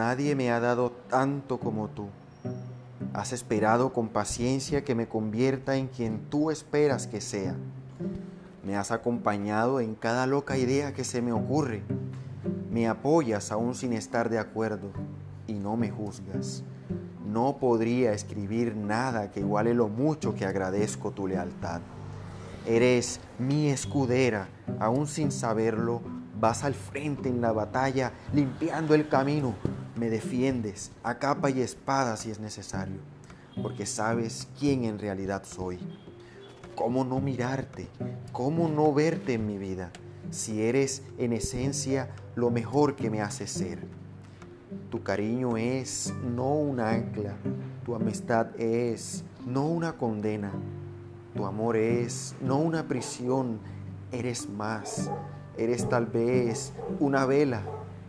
nadie me ha dado tanto como tú. Has esperado con paciencia que me convierta en quien tú esperas que sea. Me has acompañado en cada loca idea que se me ocurre. Me apoyas aún sin estar de acuerdo y no me juzgas. No podría escribir nada que iguale lo mucho que agradezco tu lealtad. Eres mi escudera, aún sin saberlo, vas al frente en la batalla, limpiando el camino, me defiendes a capa y espada si es necesario, porque sabes quién en realidad soy. ¿Cómo no mirarte? ¿Cómo no verte en mi vida? Si eres en esencia lo mejor que me hace ser. Tu cariño es no un ancla, tu amistad es no una condena, tu amor es no una prisión, eres más, eres tal vez una vela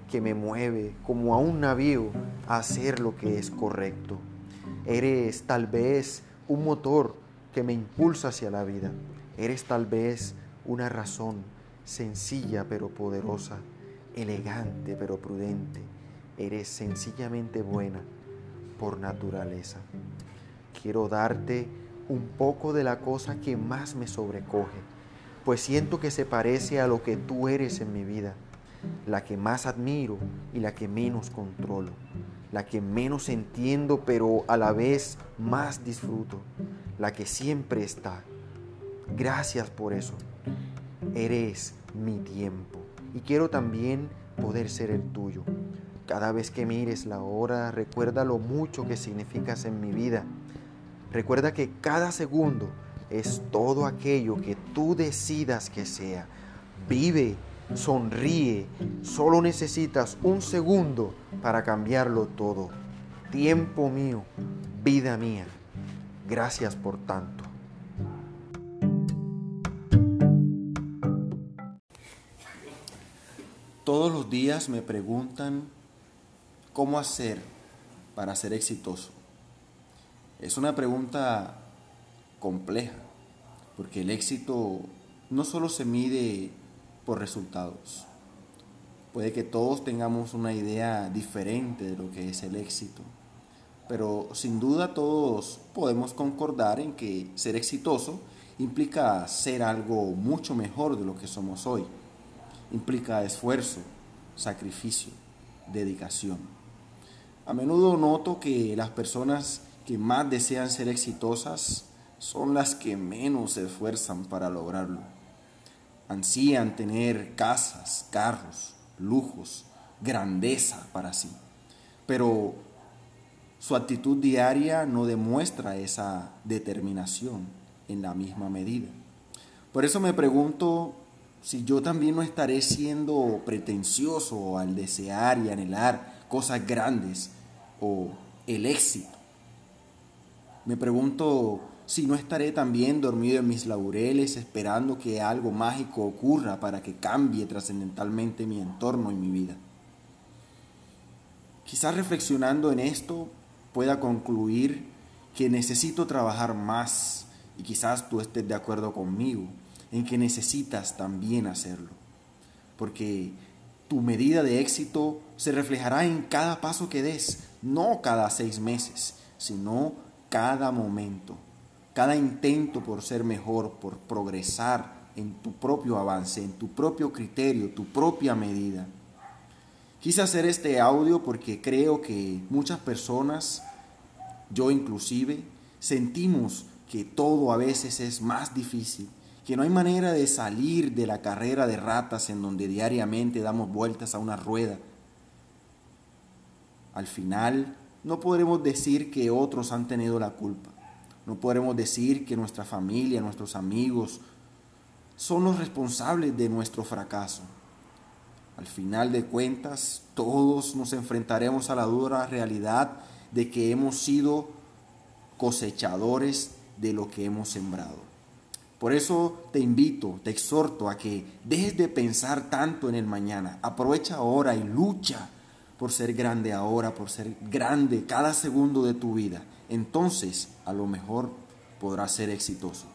que me mueve como a un navío a hacer lo que es correcto. Eres tal vez un motor que me impulsa hacia la vida. Eres tal vez una razón sencilla pero poderosa, elegante pero prudente. Eres sencillamente buena por naturaleza. Quiero darte un poco de la cosa que más me sobrecoge, pues siento que se parece a lo que tú eres en mi vida, la que más admiro y la que menos controlo, la que menos entiendo pero a la vez más disfruto, la que siempre está. Gracias por eso. Eres mi tiempo y quiero también poder ser el tuyo. Cada vez que mires la hora, recuerda lo mucho que significas en mi vida. Recuerda que cada segundo es todo aquello que tú decidas que sea. Vive, sonríe, solo necesitas un segundo para cambiarlo todo. Tiempo mío, vida mía. Gracias por tanto. Todos los días me preguntan cómo hacer para ser exitoso. Es una pregunta compleja, porque el éxito no solo se mide por resultados. Puede que todos tengamos una idea diferente de lo que es el éxito, pero sin duda todos podemos concordar en que ser exitoso implica ser algo mucho mejor de lo que somos hoy. Implica esfuerzo, sacrificio, dedicación. A menudo noto que las personas que más desean ser exitosas son las que menos se esfuerzan para lograrlo. Ansían tener casas, carros, lujos, grandeza para sí. Pero su actitud diaria no demuestra esa determinación en la misma medida. Por eso me pregunto si yo también no estaré siendo pretencioso al desear y anhelar cosas grandes o el éxito. Me pregunto si no estaré también dormido en mis laureles esperando que algo mágico ocurra para que cambie trascendentalmente mi entorno y mi vida. Quizás reflexionando en esto pueda concluir que necesito trabajar más y quizás tú estés de acuerdo conmigo en que necesitas también hacerlo. Porque tu medida de éxito se reflejará en cada paso que des, no cada seis meses, sino cada momento cada intento por ser mejor, por progresar en tu propio avance, en tu propio criterio, tu propia medida. Quise hacer este audio porque creo que muchas personas, yo inclusive, sentimos que todo a veces es más difícil, que no hay manera de salir de la carrera de ratas en donde diariamente damos vueltas a una rueda. Al final, no podremos decir que otros han tenido la culpa. No podremos decir que nuestra familia, nuestros amigos, son los responsables de nuestro fracaso. Al final de cuentas, todos nos enfrentaremos a la dura realidad de que hemos sido cosechadores de lo que hemos sembrado. Por eso te invito, te exhorto a que dejes de pensar tanto en el mañana. Aprovecha ahora y lucha por ser grande ahora, por ser grande cada segundo de tu vida entonces a lo mejor podrás ser exitoso.